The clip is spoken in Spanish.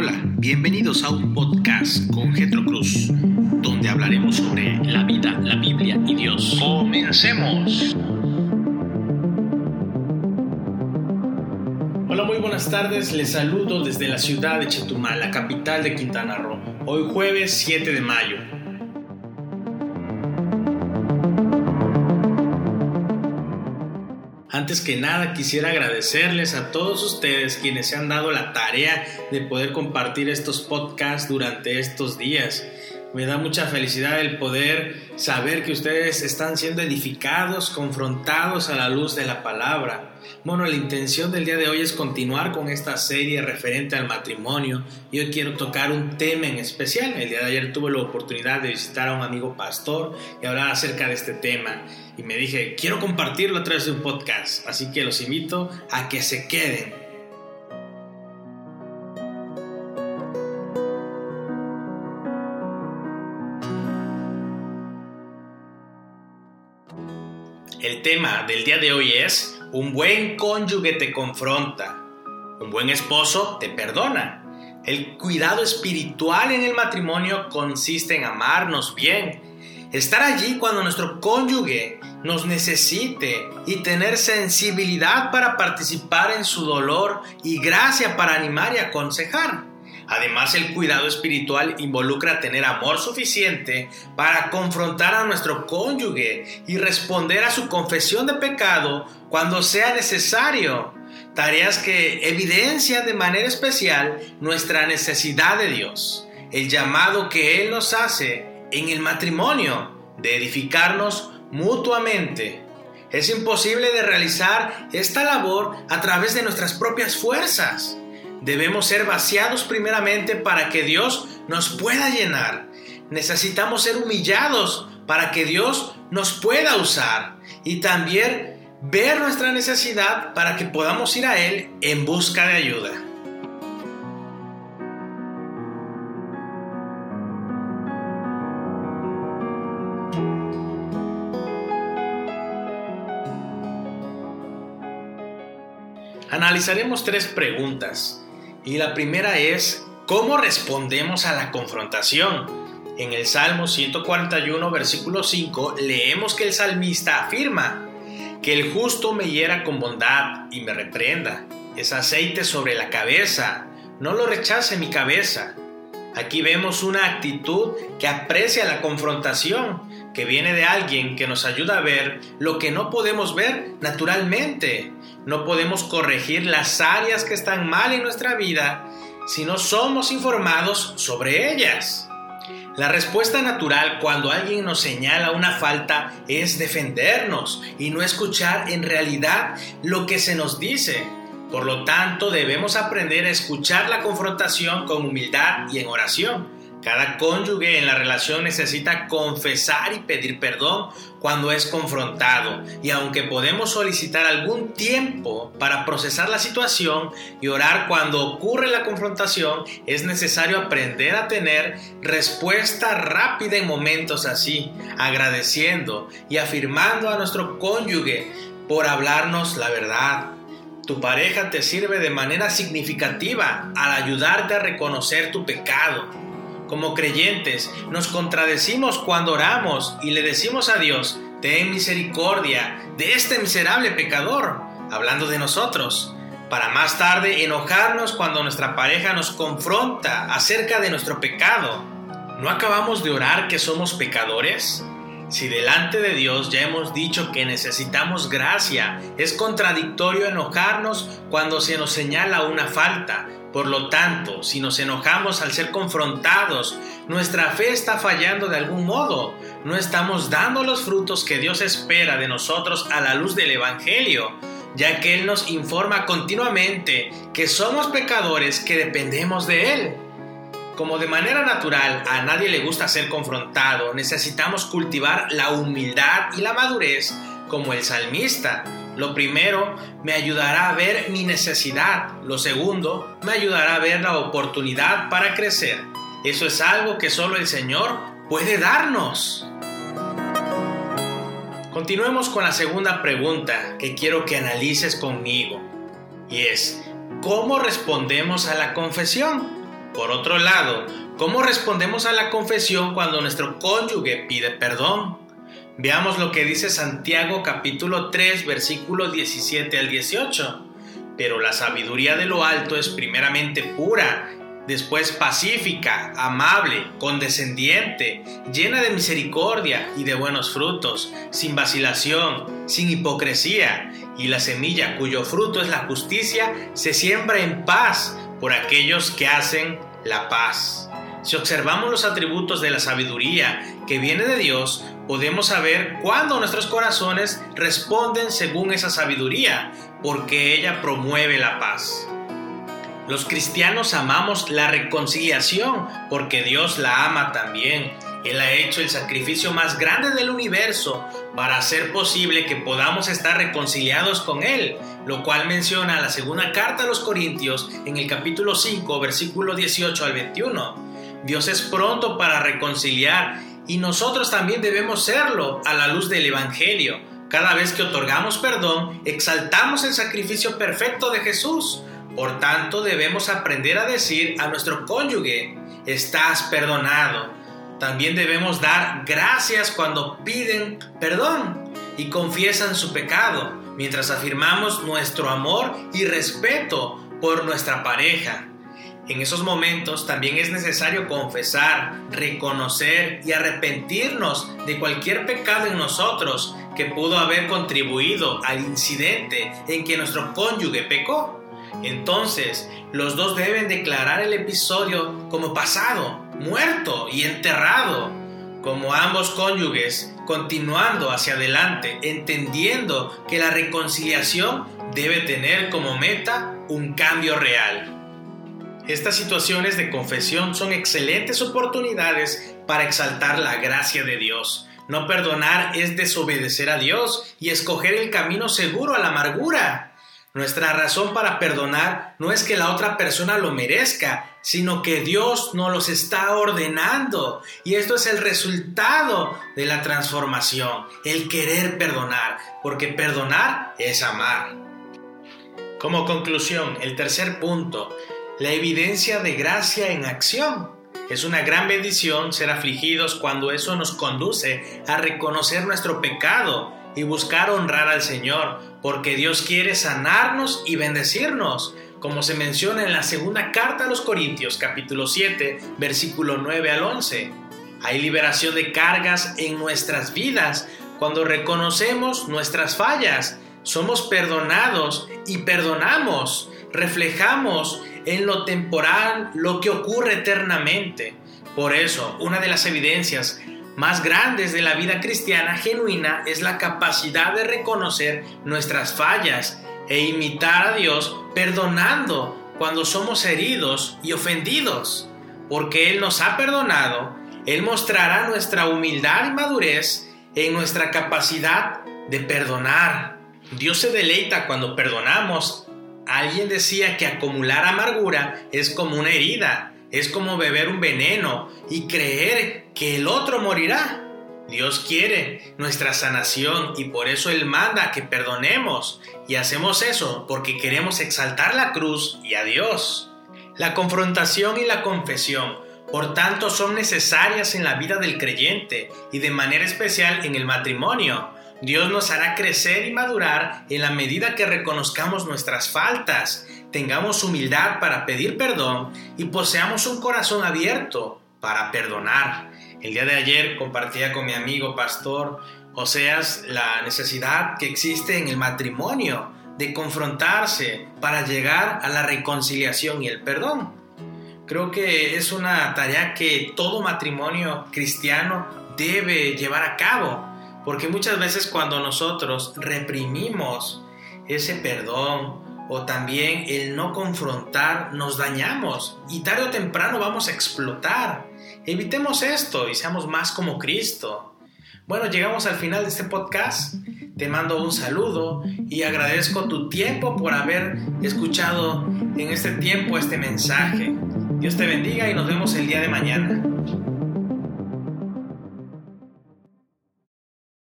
Hola, bienvenidos a un podcast con Getro Cruz, donde hablaremos sobre la vida, la Biblia y Dios. ¡Comencemos! Hola, muy buenas tardes. Les saludo desde la ciudad de Chetumal, la capital de Quintana Roo. Hoy jueves 7 de mayo. Antes que nada quisiera agradecerles a todos ustedes quienes se han dado la tarea de poder compartir estos podcasts durante estos días. Me da mucha felicidad el poder saber que ustedes están siendo edificados, confrontados a la luz de la palabra. Bueno, la intención del día de hoy es continuar con esta serie referente al matrimonio y hoy quiero tocar un tema en especial. El día de ayer tuve la oportunidad de visitar a un amigo pastor y hablar acerca de este tema y me dije, quiero compartirlo a través de un podcast, así que los invito a que se queden El tema del día de hoy es, un buen cónyuge te confronta, un buen esposo te perdona. El cuidado espiritual en el matrimonio consiste en amarnos bien, estar allí cuando nuestro cónyuge nos necesite y tener sensibilidad para participar en su dolor y gracia para animar y aconsejar. Además, el cuidado espiritual involucra tener amor suficiente para confrontar a nuestro cónyuge y responder a su confesión de pecado cuando sea necesario. Tareas que evidencian de manera especial nuestra necesidad de Dios, el llamado que Él nos hace en el matrimonio de edificarnos mutuamente. Es imposible de realizar esta labor a través de nuestras propias fuerzas. Debemos ser vaciados primeramente para que Dios nos pueda llenar. Necesitamos ser humillados para que Dios nos pueda usar. Y también ver nuestra necesidad para que podamos ir a Él en busca de ayuda. Analizaremos tres preguntas y la primera es, ¿cómo respondemos a la confrontación? En el Salmo 141, versículo 5, leemos que el salmista afirma, que el justo me hiera con bondad y me reprenda. Es aceite sobre la cabeza, no lo rechace mi cabeza. Aquí vemos una actitud que aprecia la confrontación, que viene de alguien que nos ayuda a ver lo que no podemos ver naturalmente, no podemos corregir las áreas que están mal en nuestra vida si no somos informados sobre ellas. La respuesta natural cuando alguien nos señala una falta es defendernos y no escuchar en realidad lo que se nos dice. Por lo tanto, debemos aprender a escuchar la confrontación con humildad y en oración. Cada cónyuge en la relación necesita confesar y pedir perdón cuando es confrontado y aunque podemos solicitar algún tiempo para procesar la situación y orar cuando ocurre la confrontación, es necesario aprender a tener respuesta rápida en momentos así, agradeciendo y afirmando a nuestro cónyuge por hablarnos la verdad. Tu pareja te sirve de manera significativa al ayudarte a reconocer tu pecado como creyentes, nos contradecimos cuando oramos y le decimos a Dios, ten misericordia de este miserable pecador, hablando de nosotros, para más tarde enojarnos cuando nuestra pareja nos confronta acerca de nuestro pecado. ¿No acabamos de orar que somos pecadores? Si delante de Dios ya hemos dicho que necesitamos gracia, es contradictorio enojarnos cuando se nos señala una falta, por lo tanto, si nos enojamos al ser confrontados, nuestra fe está fallando de algún modo. No estamos dando los frutos que Dios espera de nosotros a la luz del Evangelio, ya que Él nos informa continuamente que somos pecadores que dependemos de Él. Como de manera natural a nadie le gusta ser confrontado, necesitamos cultivar la humildad y la madurez como el salmista lo primero, me ayudará a ver mi necesidad. Lo segundo, me ayudará a ver la oportunidad para crecer. Eso es algo que solo el Señor puede darnos. Continuemos con la segunda pregunta que quiero que analices conmigo. Y es, ¿cómo respondemos a la confesión? Por otro lado, ¿cómo respondemos a la confesión cuando nuestro cónyuge pide perdón? Veamos lo que dice Santiago capítulo 3 versículo 17 al 18. Pero la sabiduría de lo alto es primeramente pura, después pacífica, amable, condescendiente, llena de misericordia y de buenos frutos, sin vacilación, sin hipocresía, y la semilla cuyo fruto es la justicia se siembra en paz por aquellos que hacen la paz. Si observamos los atributos de la sabiduría que viene de Dios, podemos saber cuándo nuestros corazones responden según esa sabiduría, porque ella promueve la paz. Los cristianos amamos la reconciliación porque Dios la ama también. Él ha hecho el sacrificio más grande del universo para hacer posible que podamos estar reconciliados con Él, lo cual menciona la segunda carta a los Corintios en el capítulo 5, versículo 18 al 21. Dios es pronto para reconciliar y nosotros también debemos serlo a la luz del Evangelio. Cada vez que otorgamos perdón, exaltamos el sacrificio perfecto de Jesús. Por tanto, debemos aprender a decir a nuestro cónyuge, estás perdonado. También debemos dar gracias cuando piden perdón y confiesan su pecado, mientras afirmamos nuestro amor y respeto por nuestra pareja. En esos momentos también es necesario confesar, reconocer y arrepentirnos de cualquier pecado en nosotros que pudo haber contribuido al incidente en que nuestro cónyuge pecó. Entonces, los dos deben declarar el episodio como pasado, muerto y enterrado, como ambos cónyuges continuando hacia adelante, entendiendo que la reconciliación debe tener como meta un cambio real. Estas situaciones de confesión son excelentes oportunidades para exaltar la gracia de Dios. No perdonar es desobedecer a Dios y escoger el camino seguro a la amargura. Nuestra razón para perdonar no es que la otra persona lo merezca, sino que Dios nos los está ordenando. Y esto es el resultado de la transformación, el querer perdonar, porque perdonar es amar. Como conclusión, el tercer punto, la evidencia de gracia en acción. Es una gran bendición ser afligidos cuando eso nos conduce a reconocer nuestro pecado y buscar honrar al Señor, porque Dios quiere sanarnos y bendecirnos, como se menciona en la segunda carta a los Corintios capítulo 7, versículo 9 al 11. Hay liberación de cargas en nuestras vidas cuando reconocemos nuestras fallas, somos perdonados y perdonamos, reflejamos en lo temporal lo que ocurre eternamente. Por eso, una de las evidencias más grandes de la vida cristiana genuina es la capacidad de reconocer nuestras fallas e imitar a Dios perdonando cuando somos heridos y ofendidos. Porque Él nos ha perdonado, Él mostrará nuestra humildad y madurez en nuestra capacidad de perdonar. Dios se deleita cuando perdonamos Alguien decía que acumular amargura es como una herida, es como beber un veneno y creer que el otro morirá. Dios quiere nuestra sanación y por eso Él manda que perdonemos y hacemos eso porque queremos exaltar la cruz y a Dios. La confrontación y la confesión, por tanto, son necesarias en la vida del creyente y de manera especial en el matrimonio Dios nos hará crecer y madurar en la medida que reconozcamos nuestras faltas, tengamos humildad para pedir perdón y poseamos un corazón abierto para perdonar. El día de ayer compartía con mi amigo pastor Oseas la necesidad que existe en el matrimonio de confrontarse para llegar a la reconciliación y el perdón. Creo que es una tarea que todo matrimonio cristiano debe llevar a cabo porque muchas veces cuando nosotros reprimimos ese perdón o también el no confrontar, nos dañamos y tarde o temprano vamos a explotar. Evitemos esto y seamos más como Cristo. Bueno, llegamos al final de este podcast. Te mando un saludo y agradezco tu tiempo por haber escuchado en este tiempo este mensaje. Dios te bendiga y nos vemos el día de mañana.